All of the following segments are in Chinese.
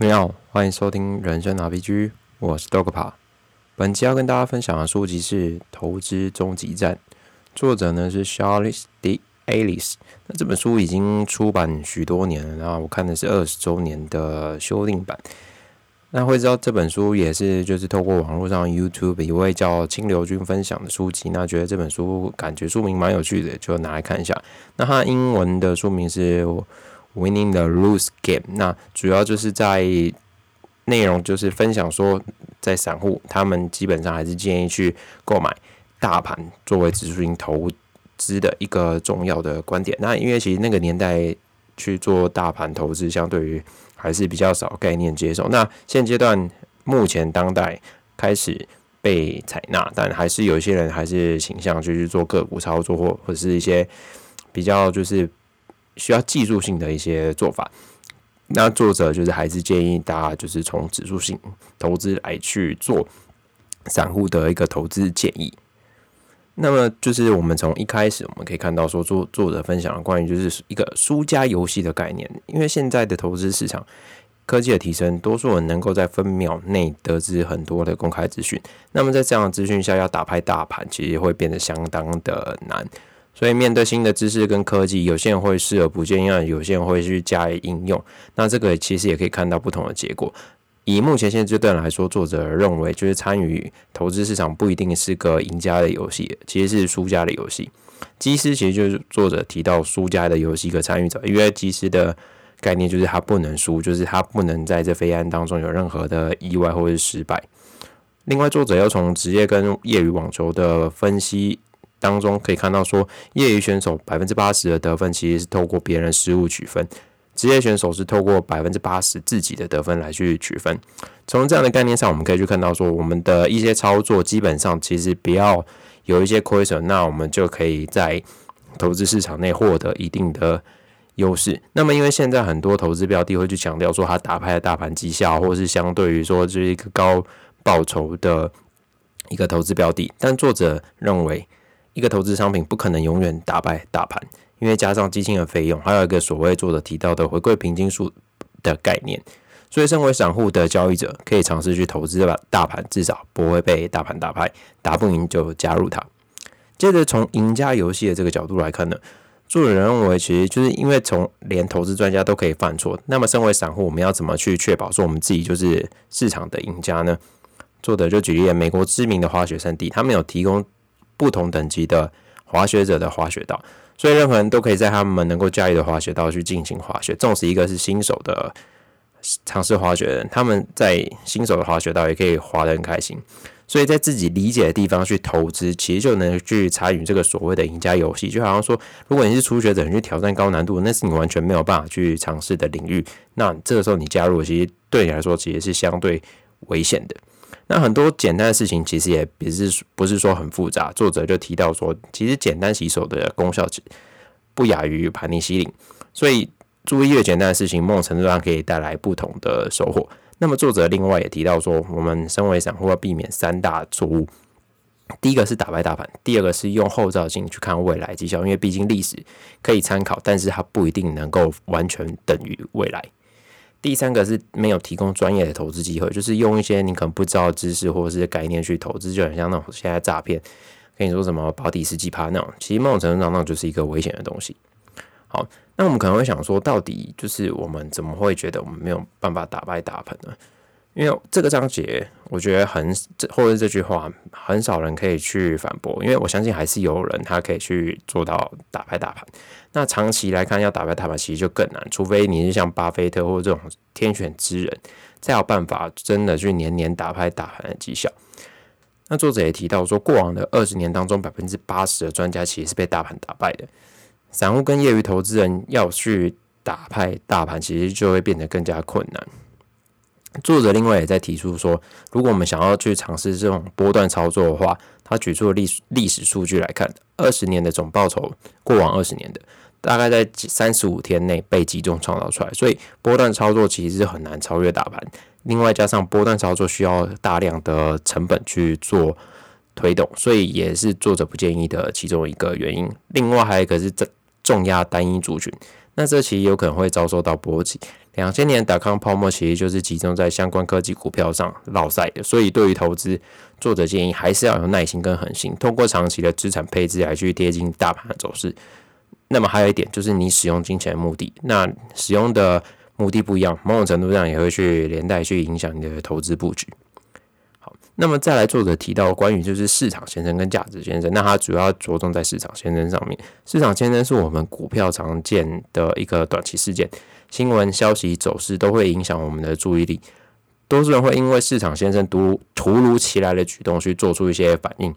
你好，欢迎收听人生 RPG，我是 Dogpa。本期要跟大家分享的书籍是《投资终极战》，作者呢是 Charles D. Alice。那这本书已经出版许多年了，然后我看的是二十周年的修订版。那会知道这本书也是就是透过网络上 YouTube 一位叫清流君分享的书籍，那觉得这本书感觉书名蛮有趣的，就拿来看一下。那它英文的书名是。Winning the lose game，那主要就是在内容就是分享说，在散户他们基本上还是建议去购买大盘作为指数型投资的一个重要的观点。那因为其实那个年代去做大盘投资，相对于还是比较少概念接受。那现阶段目前当代开始被采纳，但还是有些人还是倾向去去做个股操作或或者是一些比较就是。需要技术性的一些做法，那作者就是还是建议大家就是从指数性投资来去做散户的一个投资建议。那么就是我们从一开始我们可以看到说作作者分享的关于就是一个输家游戏的概念，因为现在的投资市场科技的提升，多数人能够在分秒内得知很多的公开资讯，那么在这样的资讯下要打败大盘，其实会变得相当的难。所以，面对新的知识跟科技，有些人会视而不见，有些人会去加以应用。那这个其实也可以看到不同的结果。以目前现阶段来说，作者认为，就是参与投资市场不一定是个赢家的游戏，其实是输家的游戏。基师其实就是作者提到输家的游戏一个参与者，因为基师的概念就是他不能输，就是他不能在这飞案当中有任何的意外或者是失败。另外，作者要从职业跟业余网球的分析。当中可以看到，说业余选手百分之八十的得分其实是透过别人失误取分，职业选手是透过百分之八十自己的得分来去取分。从这样的概念上，我们可以去看到说，我们的一些操作基本上其实不要有一些亏损，那我们就可以在投资市场内获得一定的优势。那么，因为现在很多投资标的会去强调说，它打败的大盘绩效，或是相对于说这是一个高报酬的一个投资标的，但作者认为。一个投资商品不可能永远打败大盘，因为加上基金的费用，还有一个所谓作者提到的回馈平均数的概念。所以，身为散户的交易者，可以尝试去投资吧，大盘至少不会被大盘打败，打不赢就加入它。接着，从赢家游戏的这个角度来看呢，作者认为，其实就是因为从连投资专家都可以犯错，那么身为散户，我们要怎么去确保说我们自己就是市场的赢家呢？作者就举例了，美国知名的滑雪圣地，他们有提供。不同等级的滑雪者的滑雪道，所以任何人都可以在他们能够驾驭的滑雪道去进行滑雪。纵使一个是新手的尝试滑雪人，他们在新手的滑雪道也可以滑得很开心。所以在自己理解的地方去投资，其实就能去参与这个所谓的赢家游戏。就好像说，如果你是初学者，你去挑战高难度，那是你完全没有办法去尝试的领域。那这个时候你加入，其实对你来说其实是相对危险的。那很多简单的事情其实也不是不是说很复杂。作者就提到说，其实简单洗手的功效不亚于盘尼西林，所以注意越简单的事情，某种程度上可以带来不同的收获。那么作者另外也提到说，我们身为散户要避免三大错误：第一个是打败大盘，第二个是用后照镜去看未来绩效，因为毕竟历史可以参考，但是它不一定能够完全等于未来。第三个是没有提供专业的投资机会，就是用一些你可能不知道的知识或者是概念去投资，就很像那种现在诈骗跟你说什么保底十几趴那种，其实某种程度上那就是一个危险的东西。好，那我们可能会想说，到底就是我们怎么会觉得我们没有办法打败大盘呢？因为这个章节，我觉得很或者这句话很少人可以去反驳，因为我相信还是有人他可以去做到打败大盘。那长期来看，要打败大盘其实就更难，除非你是像巴菲特或者这种天选之人，才有办法真的去年年打败大盘的绩效。那作者也提到说，过往的二十年当中，百分之八十的专家其实是被大盘打败的。散户跟业余投资人要去打败大盘，其实就会变得更加困难。作者另外也在提出说，如果我们想要去尝试这种波段操作的话，他举出了历历史数据来看，二十年的总报酬，过往二十年的大概在三十五天内被集中创造出来，所以波段操作其实是很难超越大盘。另外加上波段操作需要大量的成本去做推动，所以也是作者不建议的其中一个原因。另外还有一个是重压单一族群。那这其实有可能会遭受到波及。两千年达康泡沫其实就是集中在相关科技股票上落赛的，所以对于投资，作者建议还是要有耐心跟恒心，通过长期的资产配置来去贴近大盘的走势。那么还有一点就是你使用金钱的目的，那使用的目的不一样，某种程度上也会去连带去影响你的投资布局。那么再来，作者提到关于就是市场先生跟价值先生，那他主要着重在市场先生上面。市场先生是我们股票常见的一个短期事件，新闻消息走势都会影响我们的注意力。多数人会因为市场先生突突如其来的举动去做出一些反应。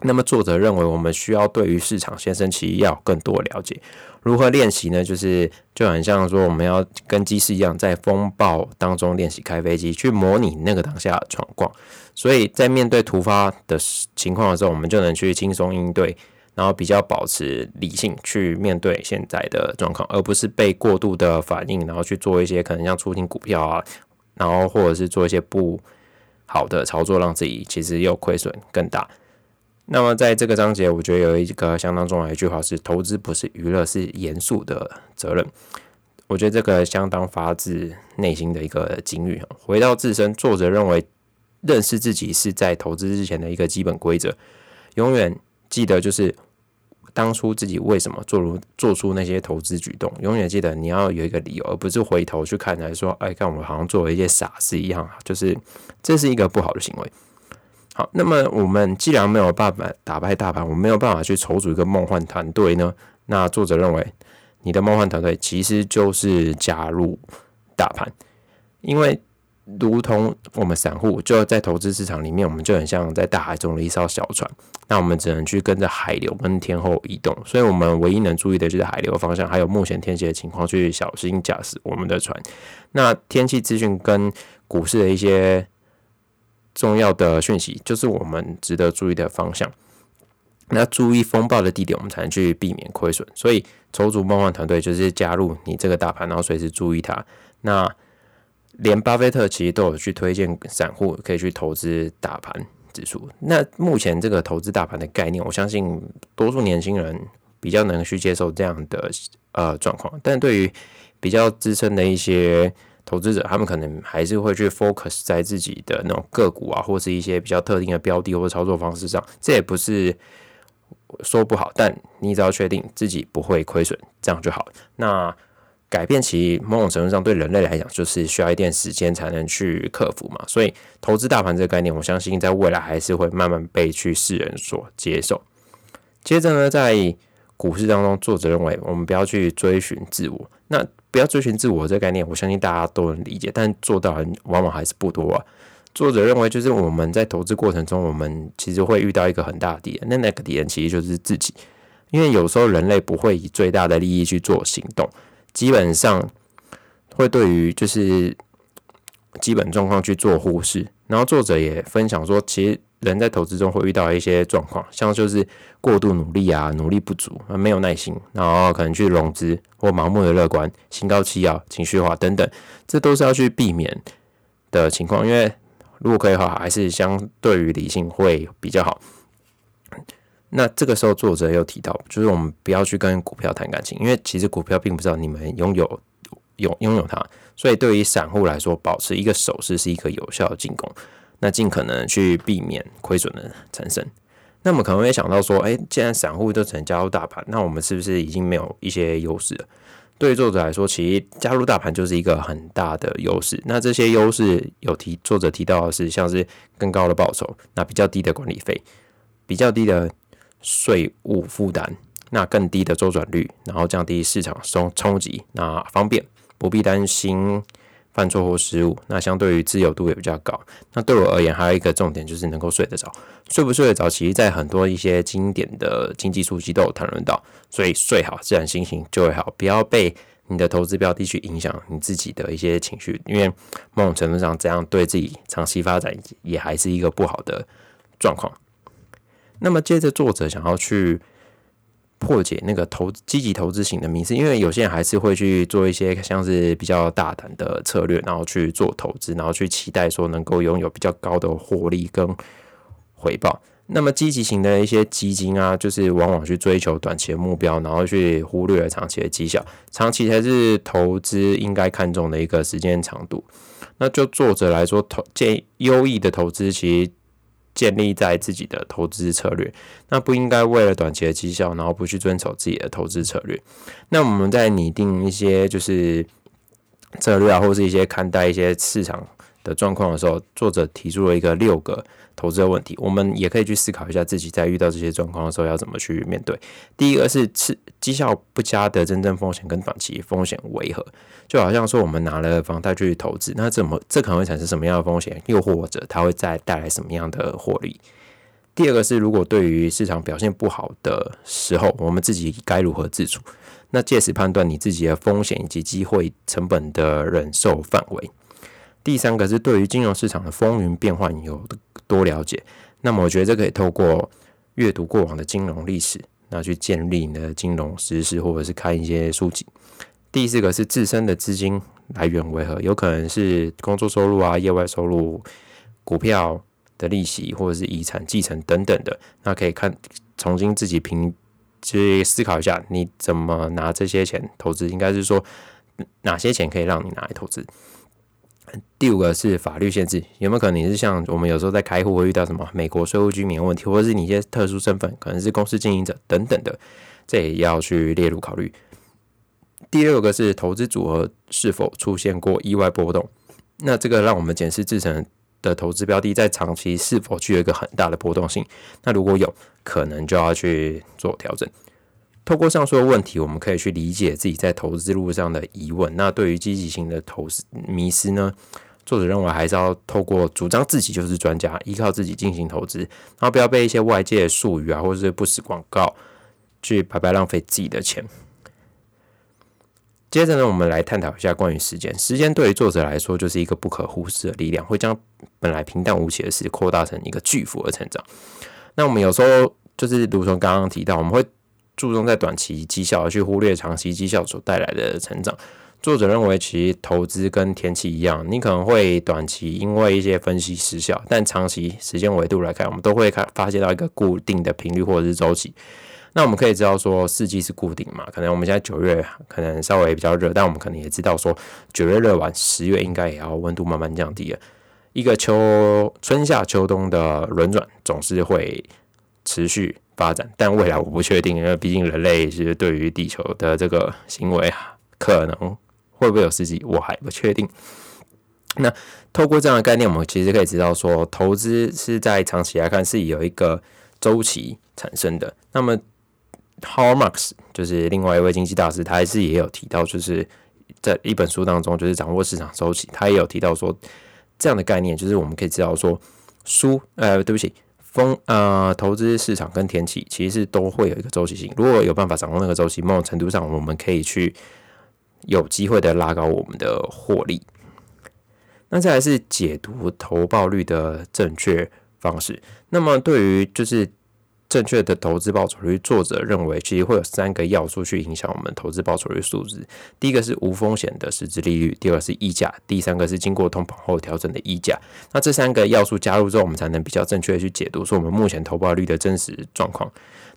那么作者认为，我们需要对于市场先生其实要更多了解。如何练习呢？就是就很像说，我们要跟机师一样，在风暴当中练习开飞机，去模拟那个当下闯况。所以在面对突发的情况的时候，我们就能去轻松应对，然后比较保持理性去面对现在的状况，而不是被过度的反应，然后去做一些可能像出清股票啊，然后或者是做一些不好的操作，让自己其实又亏损更大。那么在这个章节，我觉得有一个相当重要的一句话是：投资不是娱乐，是严肃的责任。我觉得这个相当发自内心的一个警语。回到自身，作者认为认识自己是在投资之前的一个基本规则。永远记得，就是当初自己为什么做如做出那些投资举动。永远记得你要有一个理由，而不是回头去看来说：“哎，看我好像做了一些傻事一样。”就是这是一个不好的行为。好，那么我们既然没有办法打败大盘，我们没有办法去筹组一个梦幻团队呢？那作者认为，你的梦幻团队其实就是加入大盘，因为如同我们散户就在投资市场里面，我们就很像在大海中的一艘小船，那我们只能去跟着海流跟天候移动，所以我们唯一能注意的就是海流方向，还有目前天气的情况，去小心驾驶我们的船。那天气资讯跟股市的一些。重要的讯息就是我们值得注意的方向。那注意风暴的地点，我们才能去避免亏损。所以，筹组梦幻团队就是加入你这个大盘，然后随时注意它。那连巴菲特其实都有去推荐散户可以去投资大盘指数。那目前这个投资大盘的概念，我相信多数年轻人比较能去接受这样的呃状况。但对于比较资深的一些，投资者他们可能还是会去 focus 在自己的那种个股啊，或是一些比较特定的标的或者操作方式上。这也不是说不好，但你只要确定自己不会亏损，这样就好。那改变其某种程度上对人类来讲，就是需要一点时间才能去克服嘛。所以投资大盘这个概念，我相信在未来还是会慢慢被去世人所接受。接着呢，在股市当中，作者认为我们不要去追寻自我。那不要追寻自我这个概念，我相信大家都能理解，但做到很往往还是不多啊。作者认为，就是我们在投资过程中，我们其实会遇到一个很大的敌人，那那个敌人其实就是自己。因为有时候人类不会以最大的利益去做行动，基本上会对于就是基本状况去做忽视。然后作者也分享说，其实。人在投资中会遇到一些状况，像就是过度努力啊，努力不足啊，没有耐心，然后可能去融资或盲目的乐观、心高气傲、情绪化等等，这都是要去避免的情况。因为如果可以的话，还是相对于理性会比较好。那这个时候作者又提到，就是我们不要去跟股票谈感情，因为其实股票并不知道你们拥有拥拥有它，所以对于散户来说，保持一个手势是一个有效的进攻。那尽可能去避免亏损的产生。那么可能会想到说，哎，既然散户都只能加入大盘，那我们是不是已经没有一些优势了？对于作者来说，其实加入大盘就是一个很大的优势。那这些优势有提作者提到的是，像是更高的报酬，那比较低的管理费，比较低的税务负担，那更低的周转率，然后降低市场冲冲击，那方便，不必担心。犯错或失误，那相对于自由度也比较高。那对我而言，还有一个重点就是能够睡得着。睡不睡得着，其实在很多一些经典的经济书籍都有谈论到。所以睡好，自然心情就会好。不要被你的投资标的去影响你自己的一些情绪，因为某种程度上，这样对自己长期发展也还是一个不好的状况。那么接着，作者想要去。破解那个投积极投资型的迷思，因为有些人还是会去做一些像是比较大胆的策略，然后去做投资，然后去期待说能够拥有比较高的获利跟回报。那么积极型的一些基金啊，就是往往去追求短期的目标，然后去忽略了长期的绩效。长期才是投资应该看重的一个时间长度。那就作者来说，投建优异的投资其实建立在自己的投资策略，那不应该为了短期的绩效，然后不去遵守自己的投资策略。那我们在拟定一些就是策略啊，或是一些看待一些市场。的状况的时候，作者提出了一个六个投资的问题，我们也可以去思考一下自己在遇到这些状况的时候要怎么去面对。第一个是次绩效不佳的真正风险跟短期风险为何？就好像说我们拿了房贷去投资，那怎么这可能会产生什么样的风险？又或者它会再带来什么样的获利？第二个是如果对于市场表现不好的时候，我们自己该如何自处？那借此判断你自己的风险以及机会成本的忍受范围。第三个是对于金融市场的风云变幻有多了解，那么我觉得这可以透过阅读过往的金融历史，那去建立你的金融知识，或者是看一些书籍。第四个是自身的资金来源为何，有可能是工作收入啊、业外收入、股票的利息，或者是遗产继承等等的，那可以看重新自己评去思考一下，你怎么拿这些钱投资，应该是说哪些钱可以让你拿来投资。第五个是法律限制，有没有可能你是像我们有时候在开户会遇到什么美国税务居民问题，或者是你一些特殊身份，可能是公司经营者等等的，这也要去列入考虑。第六个是投资组合是否出现过意外波动，那这个让我们检视自成的投资标的在长期是否具有一个很大的波动性，那如果有可能就要去做调整。透过上述的问题，我们可以去理解自己在投资路上的疑问。那对于积极性的投资迷失呢？作者认为还是要透过主张自己就是专家，依靠自己进行投资，然后不要被一些外界的术语啊，或者是不实广告去白白浪费自己的钱。接着呢，我们来探讨一下关于时间。时间对于作者来说就是一个不可忽视的力量，会将本来平淡无奇的事扩大成一个巨幅的成长。那我们有时候就是如同刚刚提到，我们会。注重在短期绩效，而去忽略长期绩效所带来的成长。作者认为，其实投资跟天气一样，你可能会短期因为一些分析失效，但长期时间维度来看，我们都会看发现到一个固定的频率或者是周期。那我们可以知道说，四季是固定嘛？可能我们现在九月可能稍微比较热，但我们可能也知道说，九月热完，十月应该也要温度慢慢降低了。一个秋春夏秋冬的轮转总是会持续。发展，但未来我不确定，因为毕竟人类是对于地球的这个行为，可能会不会有刺激，我还不确定。那透过这样的概念，我们其实可以知道说，投资是在长期来看是有一个周期产生的。那么，Har Marx 就是另外一位经济大师，他还是也有提到，就是在一本书当中，就是掌握市场周期，他也有提到说这样的概念，就是我们可以知道说，书呃，对不起。风呃，投资市场跟天气其实都会有一个周期性。如果有办法掌握那个周期，某种程度上我们可以去有机会的拉高我们的获利。那再来是解读投报率的正确方式。那么对于就是。正确的投资报酬率，作者认为其实会有三个要素去影响我们投资报酬率数值。第一个是无风险的实质利率，第二个是溢价，第三个是经过通膨后调整的溢价。那这三个要素加入之后，我们才能比较正确的去解读说我们目前投报率的真实状况。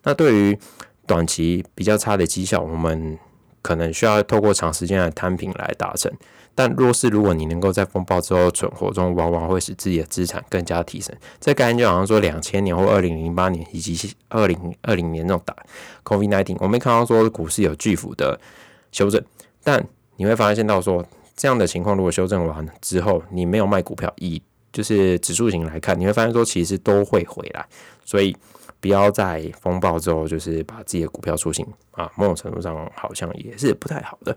那对于短期比较差的绩效，我们可能需要透过长时间的摊平来达成。但若是如果你能够在风暴之后存活中，往往会使自己的资产更加提升。这概念就好像说，两千年或二零零八年以及二零二零年那种打 COVID nineteen，我们看到说股市有巨幅的修正，但你会发现到说，这样的情况如果修正完之后，你没有卖股票，以就是指数型来看，你会发现说其实都会回来。所以不要在风暴之后就是把自己的股票出清啊，某种程度上好像也是不太好的。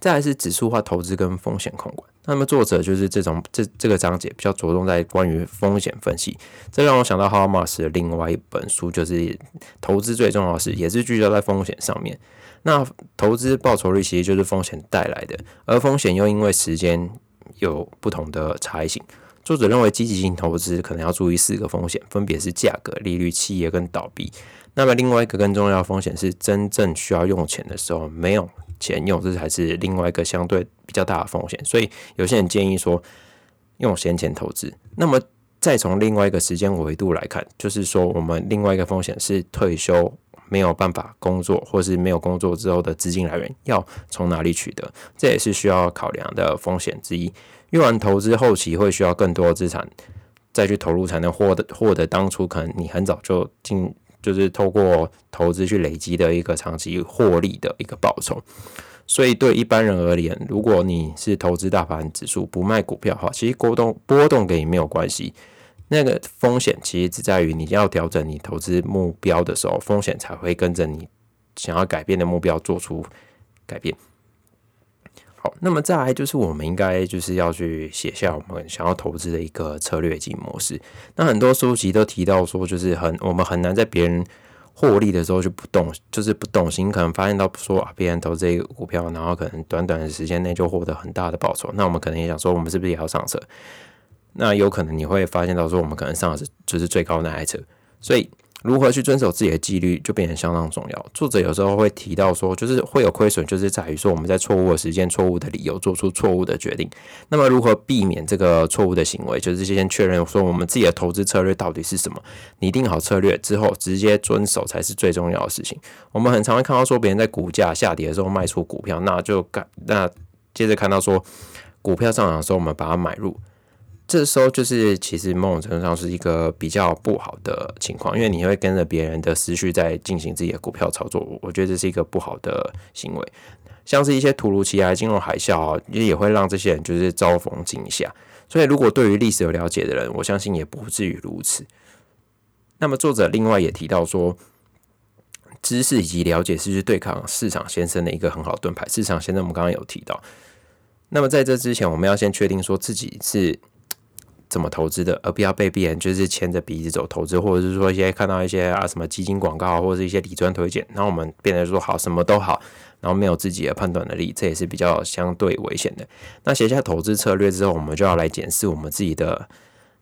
再来是指数化投资跟风险控管。那么作者就是这种这这个章节比较着重在关于风险分析。这让我想到 h a r m a s 的另外一本书，就是投资最重要的是也是聚焦在风险上面。那投资报酬率其实就是风险带来的，而风险又因为时间有不同的差异性。作者认为积极性投资可能要注意四个风险，分别是价格、利率、企业跟倒闭。那么另外一个更重要的风险是真正需要用钱的时候没有。钱用，这才是另外一个相对比较大的风险，所以有些人建议说用闲钱投资。那么再从另外一个时间维度来看，就是说我们另外一个风险是退休没有办法工作，或是没有工作之后的资金来源要从哪里取得，这也是需要考量的风险之一。用完投资后期会需要更多资产再去投入，才能获得获得当初可能你很早就进，就是透过投资去累积的一个长期获利的一个报酬。所以对一般人而言，如果你是投资大盘指数不卖股票的话，其实波动波动跟你没有关系。那个风险其实只在于你要调整你投资目标的时候，风险才会跟着你想要改变的目标做出改变。那么再来就是我们应该就是要去写下我们想要投资的一个策略及模式。那很多书籍都提到说，就是很我们很难在别人。获利的时候就不动，就是不动心，可能发现到说啊，别人投这个股票，然后可能短短的时间内就获得很大的报酬，那我们可能也想说，我们是不是也要上车？那有可能你会发现到说，我们可能上的是就是最高那台车，所以。如何去遵守自己的纪律，就变得相当重要。作者有时候会提到说，就是会有亏损，就是在于说我们在错误的时间、错误的理由做出错误的决定。那么如何避免这个错误的行为？就是先确认说我们自己的投资策略到底是什么，拟定好策略之后，直接遵守才是最重要的事情。我们很常会看到说，别人在股价下跌的时候卖出股票，那就干那接着看到说股票上涨的时候，我们把它买入。这时候就是其实某种程度上是一个比较不好的情况，因为你会跟着别人的思绪在进行自己的股票操作，我觉得这是一个不好的行为。像是一些突如其来金融海啸啊，也也会让这些人就是遭逢惊吓。所以，如果对于历史有了解的人，我相信也不至于如此。那么，作者另外也提到说，知识以及了解是去对抗市场先生的一个很好盾牌。市场先生我们刚刚有提到，那么在这之前，我们要先确定说自己是。怎么投资的，而不要被别人就是牵着鼻子走投资，或者是说一些看到一些啊什么基金广告或者是一些理专推荐，然后我们变得说好什么都好，然后没有自己的判断能力，这也是比较相对危险的。那写下投资策略之后，我们就要来检视我们自己的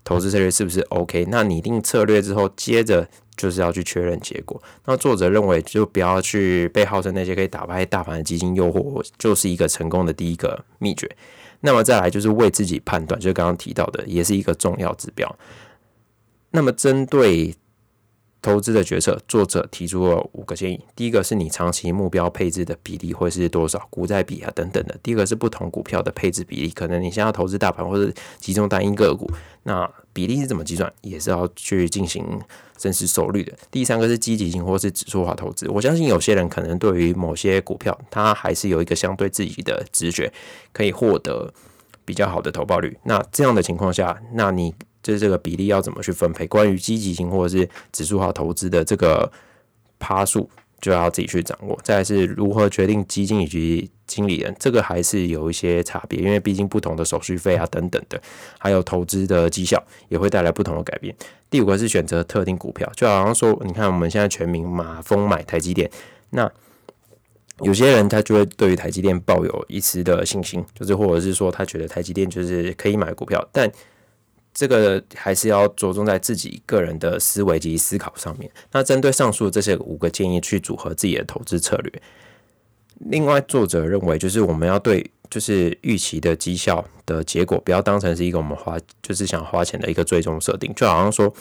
投资策略是不是 OK。那拟定策略之后，接着就是要去确认结果。那作者认为，就不要去被号称那些可以打败大盘的基金诱惑，就是一个成功的第一个秘诀。那么再来就是为自己判断，就刚刚提到的，也是一个重要指标。那么针对投资的决策，作者提出了五个建议。第一个是你长期目标配置的比例会是多少，股债比啊等等的。第二个是不同股票的配置比例，可能你现在投资大盘或者集中单一个股，那比例是怎么计算，也是要去进行深思熟虑的。第三个是积极性或是指数化投资。我相信有些人可能对于某些股票，他还是有一个相对自己的直觉，可以获得比较好的投报率。那这样的情况下，那你。就是这个比例要怎么去分配？关于积极性或者是指数化投资的这个趴数，就要自己去掌握。再是如何决定基金以及经理人，这个还是有一些差别，因为毕竟不同的手续费啊等等的，还有投资的绩效也会带来不同的改变。第五个是选择特定股票，就好像说，你看我们现在全民马蜂买台积电，那有些人他就会对于台积电抱有一丝的信心，就是或者是说他觉得台积电就是可以买股票，但这个还是要着重在自己个人的思维及思考上面。那针对上述这些五个建议去组合自己的投资策略。另外，作者认为就是我们要对就是预期的绩效的结果，不要当成是一个我们花就是想花钱的一个最终设定，就好像说。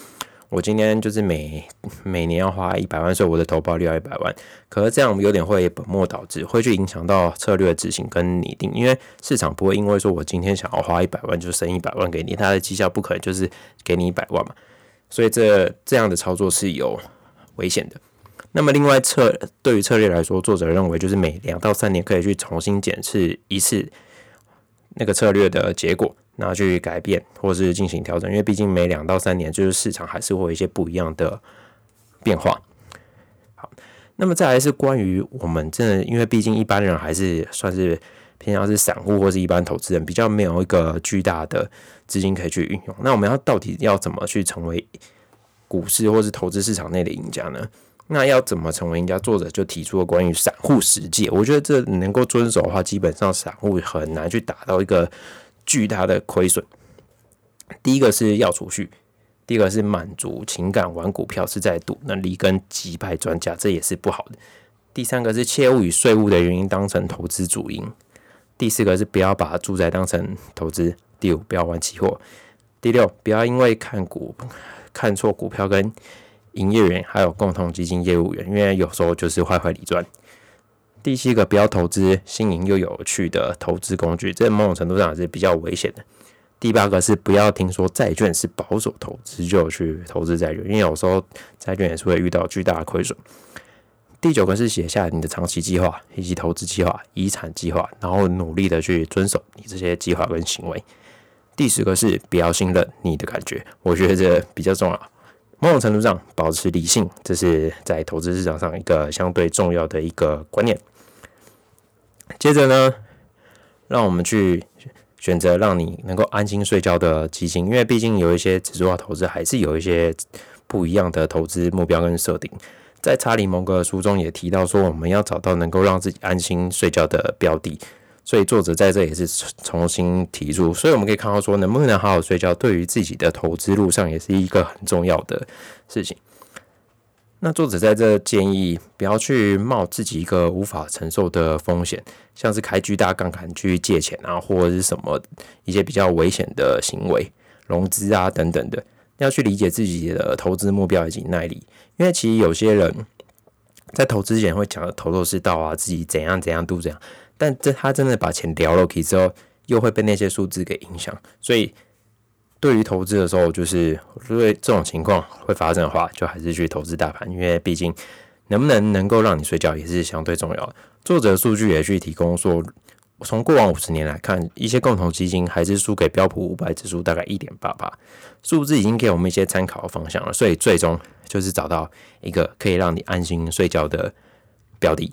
我今天就是每每年要花一百万，所以我的投保率要一百万。可是这样有点会本末倒置，会去影响到策略执行跟拟定。因为市场不会因为说我今天想要花一百万就升一百万给你，它的绩效不可能就是给你一百万嘛。所以这这样的操作是有危险的。那么另外策对于策略来说，作者认为就是每两到三年可以去重新检视一次那个策略的结果。那去改变或是进行调整，因为毕竟每两到三年，就是市场还是会有一些不一样的变化。好，那么再来是关于我们真的，因为毕竟一般人还是算是偏向是散户或是一般投资人，比较没有一个巨大的资金可以去运用。那我们要到底要怎么去成为股市或是投资市场内的赢家呢？那要怎么成为赢家？作者就提出了关于散户实践，我觉得这能够遵守的话，基本上散户很难去达到一个。巨大的亏损。第一个是要储蓄，第二个是满足情感玩股票是在赌，那离根击败专家，这也是不好的。第三个是切勿以税务的原因当成投资主因。第四个是不要把住宅当成投资。第五，不要玩期货。第六，不要因为看股看错股票跟营业员还有共同基金业务员，因为有时候就是坏坏理赚。第七个，不要投资新颖又有趣的投资工具，这某种程度上是比较危险的。第八个是不要听说债券是保守投资就去投资债券，因为有时候债券也是会遇到巨大的亏损。第九个是写下你的长期计划以及投资计划、遗产计划，然后努力的去遵守你这些计划跟行为。第十个是不要信任你的感觉，我觉得这比较重要。某种程度上，保持理性，这是在投资市场上一个相对重要的一个观念。接着呢，让我们去。选择让你能够安心睡觉的基金，因为毕竟有一些指数化投资还是有一些不一样的投资目标跟设定。在查理蒙格的书中也提到说，我们要找到能够让自己安心睡觉的标的。所以作者在这也是重新提出，所以我们可以看到说，能不能好好睡觉，对于自己的投资路上也是一个很重要的事情。那作者在这建议，不要去冒自己一个无法承受的风险，像是开巨大杠杆去借钱啊，或者是什么一些比较危险的行为、融资啊等等的。要去理解自己的投资目标以及耐力，因为其实有些人在投资前会讲的头头是道啊，自己怎样怎样都怎样，但这他真的把钱掉了去之后，又会被那些数字给影响，所以。对于投资的时候，就是因为这种情况会发生的话，就还是去投资大盘，因为毕竟能不能能够让你睡觉也是相对重要的。作者数据也去提供说，从过往五十年来看，一些共同基金还是输给标普五百指数大概一点八八，数字已经给我们一些参考的方向了。所以最终就是找到一个可以让你安心睡觉的标的。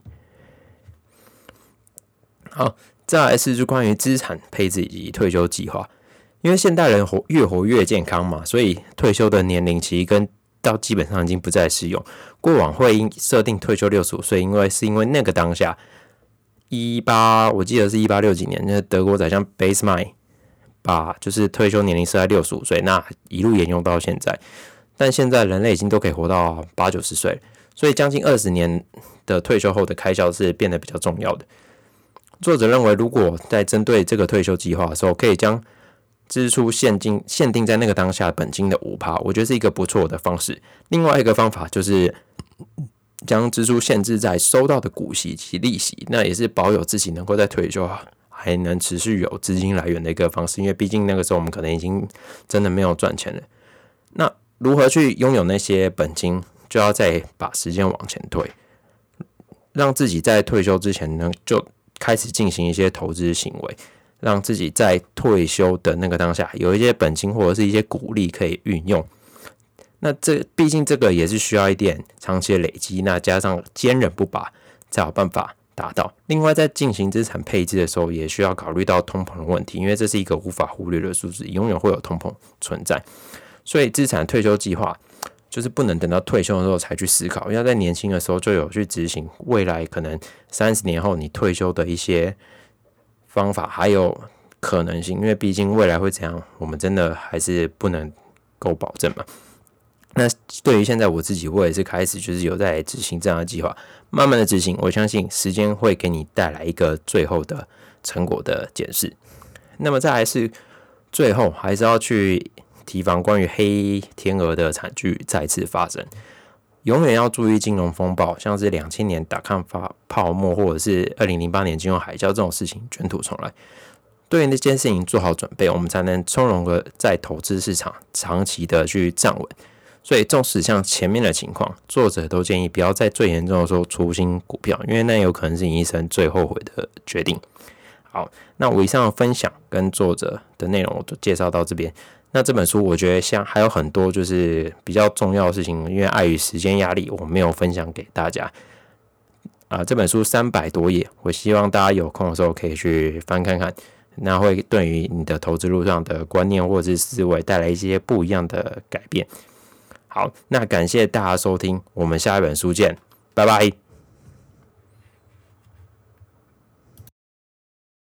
好，再来是就关于资产配置以及退休计划。因为现代人活越活越健康嘛，所以退休的年龄其实跟到基本上已经不再适用。过往会设定退休六十五岁，因为是因为那个当下一八，我记得是一八六几年，那德国宰相 b a s e m i n 把就是退休年龄设在六十五岁，那一路沿用到现在。但现在人类已经都可以活到八九十岁，所以将近二十年的退休后的开销是变得比较重要的。作者认为，如果在针对这个退休计划的时候，可以将支出现金限定在那个当下本金的五趴，我觉得是一个不错的方式。另外一个方法就是将支出限制在收到的股息及利息，那也是保有自己能够在退休还能持续有资金来源的一个方式。因为毕竟那个时候我们可能已经真的没有赚钱了。那如何去拥有那些本金，就要再把时间往前推，让自己在退休之前呢就开始进行一些投资行为。让自己在退休的那个当下有一些本金或者是一些鼓励可以运用。那这毕竟这个也是需要一点长期的累积，那加上坚韧不拔才有办法达到。另外，在进行资产配置的时候，也需要考虑到通膨的问题，因为这是一个无法忽略的数字，永远会有通膨存在。所以，资产退休计划就是不能等到退休的时候才去思考，要在年轻的时候就有去执行，未来可能三十年后你退休的一些。方法还有可能性，因为毕竟未来会怎样，我们真的还是不能够保证嘛。那对于现在我自己，我也是开始就是有在执行这样的计划，慢慢的执行，我相信时间会给你带来一个最后的成果的检视。那么再来是最后还是要去提防关于黑天鹅的惨剧再次发生。永远要注意金融风暴，像是两千年打抗发泡沫，或者是二零零八年金融海啸这种事情卷土重来。对于那件事情做好准备，我们才能从容的在投资市场长期的去站稳。所以，纵使像前面的情况，作者都建议不要在最严重的时候出新股票，因为那有可能是你一生最后悔的决定。好，那我以上的分享跟作者的内容，我都介绍到这边。那这本书，我觉得像还有很多就是比较重要的事情，因为碍于时间压力，我没有分享给大家。啊，这本书三百多页，我希望大家有空的时候可以去翻看看，那会对于你的投资路上的观念或者是思维带来一些不一样的改变。好，那感谢大家收听，我们下一本书见，拜拜。